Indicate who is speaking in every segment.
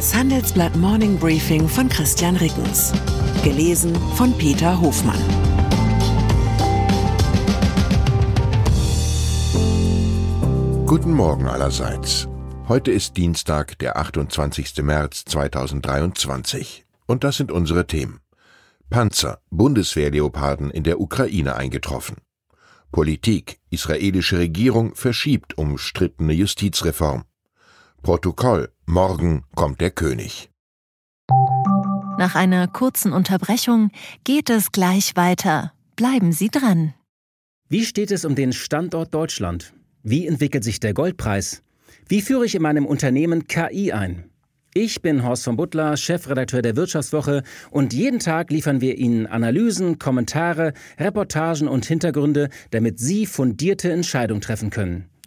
Speaker 1: Das Handelsblatt Morning Briefing von Christian Rickens. Gelesen von Peter Hofmann.
Speaker 2: Guten Morgen allerseits. Heute ist Dienstag, der 28. März 2023. Und das sind unsere Themen. Panzer, Bundeswehrleoparden in der Ukraine eingetroffen. Politik, israelische Regierung verschiebt umstrittene Justizreform. Protokoll, morgen kommt der König.
Speaker 3: Nach einer kurzen Unterbrechung geht es gleich weiter. Bleiben Sie dran.
Speaker 4: Wie steht es um den Standort Deutschland? Wie entwickelt sich der Goldpreis? Wie führe ich in meinem Unternehmen KI ein? Ich bin Horst von Butler, Chefredakteur der Wirtschaftswoche und jeden Tag liefern wir Ihnen Analysen, Kommentare, Reportagen und Hintergründe, damit Sie fundierte Entscheidungen treffen können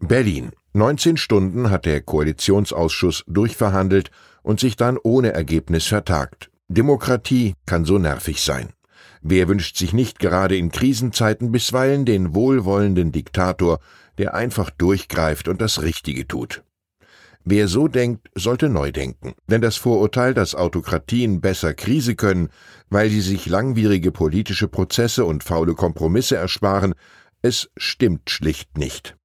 Speaker 2: Berlin. 19 Stunden hat der Koalitionsausschuss durchverhandelt und sich dann ohne Ergebnis vertagt. Demokratie kann so nervig sein. Wer wünscht sich nicht gerade in Krisenzeiten bisweilen den wohlwollenden Diktator, der einfach durchgreift und das Richtige tut? Wer so denkt, sollte neu denken, denn das Vorurteil, dass Autokratien besser Krise können, weil sie sich langwierige politische Prozesse und faule Kompromisse ersparen, es stimmt schlicht nicht.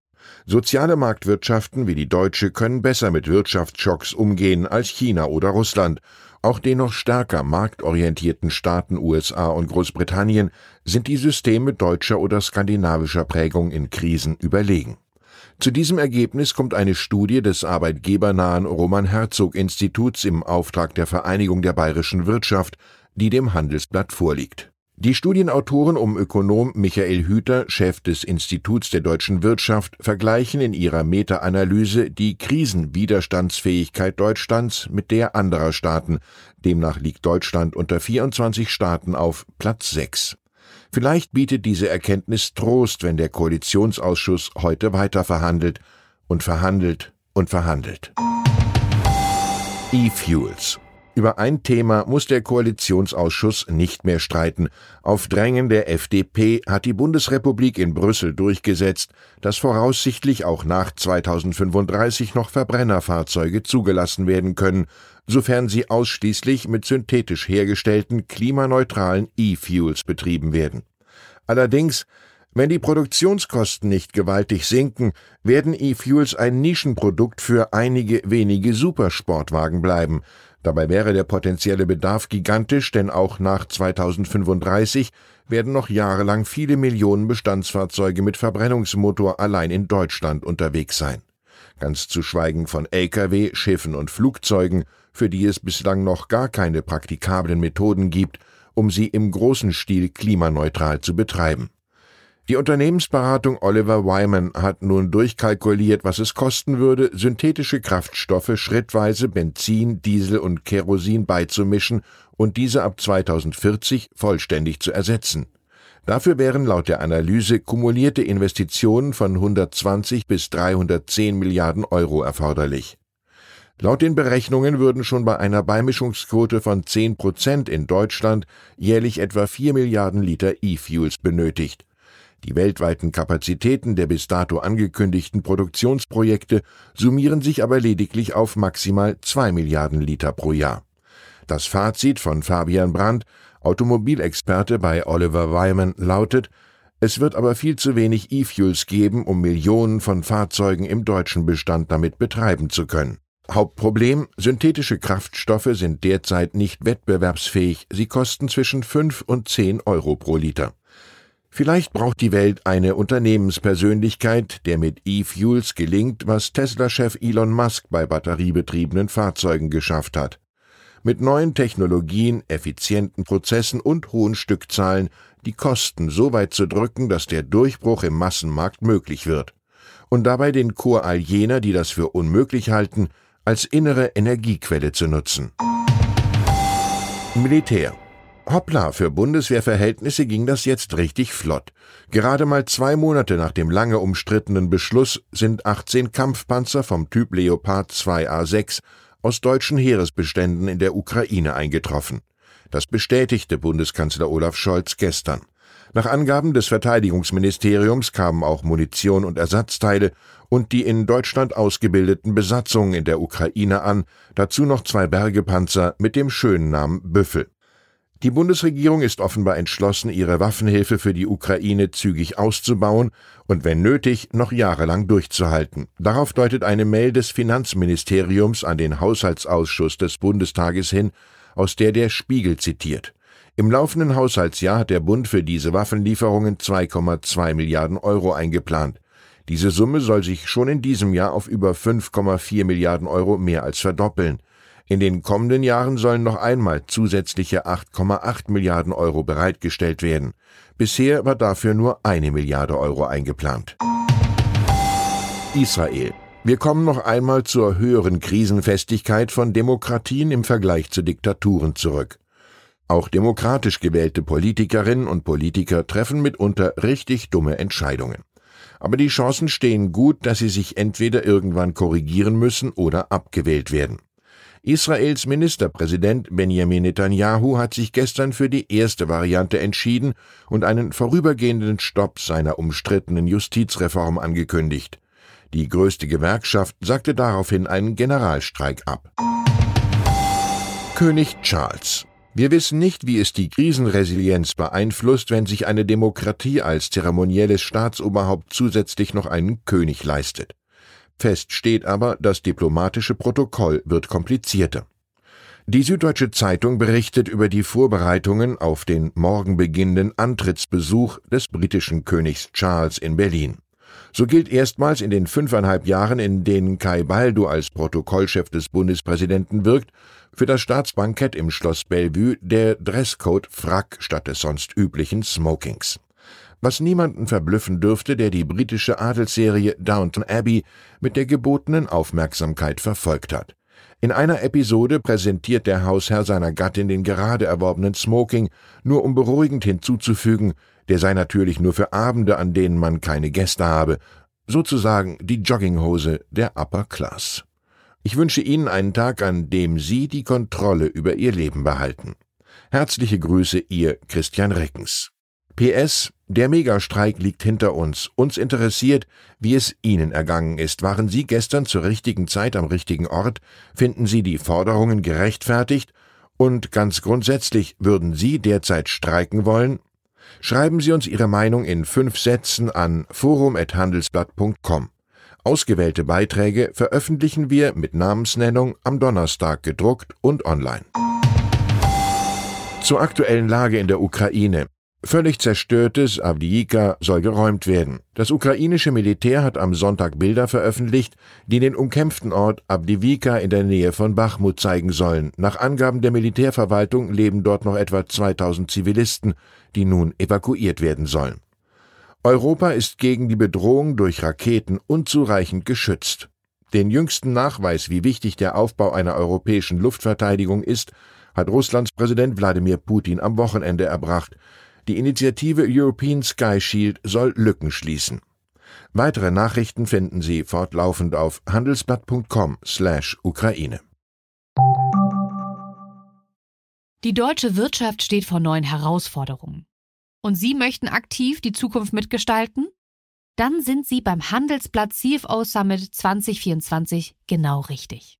Speaker 2: Soziale Marktwirtschaften wie die deutsche können besser mit Wirtschaftsschocks umgehen als China oder Russland. Auch den noch stärker marktorientierten Staaten USA und Großbritannien sind die Systeme deutscher oder skandinavischer Prägung in Krisen überlegen. Zu diesem Ergebnis kommt eine Studie des arbeitgebernahen Roman Herzog Instituts im Auftrag der Vereinigung der bayerischen Wirtschaft, die dem Handelsblatt vorliegt. Die Studienautoren um Ökonom Michael Hüter, Chef des Instituts der deutschen Wirtschaft, vergleichen in ihrer Meta-Analyse die Krisenwiderstandsfähigkeit Deutschlands mit der anderer Staaten. Demnach liegt Deutschland unter 24 Staaten auf Platz 6. Vielleicht bietet diese Erkenntnis Trost, wenn der Koalitionsausschuss heute weiter verhandelt und verhandelt und verhandelt. E-Fuels über ein Thema muss der Koalitionsausschuss nicht mehr streiten. Auf Drängen der FDP hat die Bundesrepublik in Brüssel durchgesetzt, dass voraussichtlich auch nach 2035 noch Verbrennerfahrzeuge zugelassen werden können, sofern sie ausschließlich mit synthetisch hergestellten klimaneutralen E-Fuels betrieben werden. Allerdings wenn die Produktionskosten nicht gewaltig sinken, werden E-Fuels ein Nischenprodukt für einige wenige Supersportwagen bleiben. Dabei wäre der potenzielle Bedarf gigantisch, denn auch nach 2035 werden noch jahrelang viele Millionen Bestandsfahrzeuge mit Verbrennungsmotor allein in Deutschland unterwegs sein. Ganz zu schweigen von Lkw, Schiffen und Flugzeugen, für die es bislang noch gar keine praktikablen Methoden gibt, um sie im großen Stil klimaneutral zu betreiben. Die Unternehmensberatung Oliver Wyman hat nun durchkalkuliert, was es kosten würde, synthetische Kraftstoffe schrittweise Benzin, Diesel und Kerosin beizumischen und diese ab 2040 vollständig zu ersetzen. Dafür wären laut der Analyse kumulierte Investitionen von 120 bis 310 Milliarden Euro erforderlich. Laut den Berechnungen würden schon bei einer Beimischungsquote von 10 Prozent in Deutschland jährlich etwa 4 Milliarden Liter E-Fuels benötigt. Die weltweiten Kapazitäten der bis dato angekündigten Produktionsprojekte summieren sich aber lediglich auf maximal zwei Milliarden Liter pro Jahr. Das Fazit von Fabian Brandt, Automobilexperte bei Oliver Wyman, lautet, es wird aber viel zu wenig E-Fuels geben, um Millionen von Fahrzeugen im deutschen Bestand damit betreiben zu können. Hauptproblem, synthetische Kraftstoffe sind derzeit nicht wettbewerbsfähig, sie kosten zwischen 5 und 10 Euro pro Liter. Vielleicht braucht die Welt eine Unternehmenspersönlichkeit, der mit E-Fuels gelingt, was Tesla-Chef Elon Musk bei batteriebetriebenen Fahrzeugen geschafft hat. Mit neuen Technologien, effizienten Prozessen und hohen Stückzahlen die Kosten so weit zu drücken, dass der Durchbruch im Massenmarkt möglich wird. Und dabei den Chor all jener, die das für unmöglich halten, als innere Energiequelle zu nutzen. Militär. Hoppla, für Bundeswehrverhältnisse ging das jetzt richtig flott. Gerade mal zwei Monate nach dem lange umstrittenen Beschluss sind 18 Kampfpanzer vom Typ Leopard 2A6 aus deutschen Heeresbeständen in der Ukraine eingetroffen. Das bestätigte Bundeskanzler Olaf Scholz gestern. Nach Angaben des Verteidigungsministeriums kamen auch Munition und Ersatzteile und die in Deutschland ausgebildeten Besatzungen in der Ukraine an, dazu noch zwei Bergepanzer mit dem schönen Namen Büffel. Die Bundesregierung ist offenbar entschlossen, ihre Waffenhilfe für die Ukraine zügig auszubauen und wenn nötig noch jahrelang durchzuhalten. Darauf deutet eine Mail des Finanzministeriums an den Haushaltsausschuss des Bundestages hin, aus der der Spiegel zitiert. Im laufenden Haushaltsjahr hat der Bund für diese Waffenlieferungen 2,2 Milliarden Euro eingeplant. Diese Summe soll sich schon in diesem Jahr auf über 5,4 Milliarden Euro mehr als verdoppeln. In den kommenden Jahren sollen noch einmal zusätzliche 8,8 Milliarden Euro bereitgestellt werden. Bisher war dafür nur eine Milliarde Euro eingeplant. Israel. Wir kommen noch einmal zur höheren Krisenfestigkeit von Demokratien im Vergleich zu Diktaturen zurück. Auch demokratisch gewählte Politikerinnen und Politiker treffen mitunter richtig dumme Entscheidungen. Aber die Chancen stehen gut, dass sie sich entweder irgendwann korrigieren müssen oder abgewählt werden. Israels Ministerpräsident Benjamin Netanyahu hat sich gestern für die erste Variante entschieden und einen vorübergehenden Stopp seiner umstrittenen Justizreform angekündigt. Die größte Gewerkschaft sagte daraufhin einen Generalstreik ab. König Charles wir wissen nicht, wie es die Krisenresilienz beeinflusst, wenn sich eine Demokratie als zeremonielles Staatsoberhaupt zusätzlich noch einen König leistet. Fest steht aber, das diplomatische Protokoll wird komplizierter. Die Süddeutsche Zeitung berichtet über die Vorbereitungen auf den morgen beginnenden Antrittsbesuch des britischen Königs Charles in Berlin. So gilt erstmals in den fünfeinhalb Jahren, in denen Kai Baldo als Protokollchef des Bundespräsidenten wirkt, für das Staatsbankett im Schloss Bellevue der Dresscode Frack statt des sonst üblichen Smokings was niemanden verblüffen dürfte, der die britische Adelsserie Downton Abbey mit der gebotenen Aufmerksamkeit verfolgt hat. In einer Episode präsentiert der Hausherr seiner Gattin den gerade erworbenen Smoking, nur um beruhigend hinzuzufügen, der sei natürlich nur für Abende, an denen man keine Gäste habe, sozusagen die Jogginghose der Upper Class. Ich wünsche Ihnen einen Tag, an dem Sie die Kontrolle über Ihr Leben behalten. Herzliche Grüße, Ihr Christian Reckens. PS, der Megastreik liegt hinter uns. Uns interessiert, wie es Ihnen ergangen ist. Waren Sie gestern zur richtigen Zeit am richtigen Ort? Finden Sie die Forderungen gerechtfertigt? Und ganz grundsätzlich, würden Sie derzeit streiken wollen? Schreiben Sie uns Ihre Meinung in fünf Sätzen an forum.handelsblatt.com. Ausgewählte Beiträge veröffentlichen wir mit Namensnennung am Donnerstag gedruckt und online. Zur aktuellen Lage in der Ukraine. Völlig zerstörtes Avdiivka soll geräumt werden. Das ukrainische Militär hat am Sonntag Bilder veröffentlicht, die den umkämpften Ort Avdiivka in der Nähe von Bachmut zeigen sollen. Nach Angaben der Militärverwaltung leben dort noch etwa 2000 Zivilisten, die nun evakuiert werden sollen. Europa ist gegen die Bedrohung durch Raketen unzureichend geschützt. Den jüngsten Nachweis, wie wichtig der Aufbau einer europäischen Luftverteidigung ist, hat Russlands Präsident Wladimir Putin am Wochenende erbracht. Die Initiative European Sky Shield soll Lücken schließen. Weitere Nachrichten finden Sie fortlaufend auf handelsblatt.com/Ukraine.
Speaker 5: Die deutsche Wirtschaft steht vor neuen Herausforderungen. Und Sie möchten aktiv die Zukunft mitgestalten? Dann sind Sie beim Handelsblatt CFO Summit 2024 genau richtig.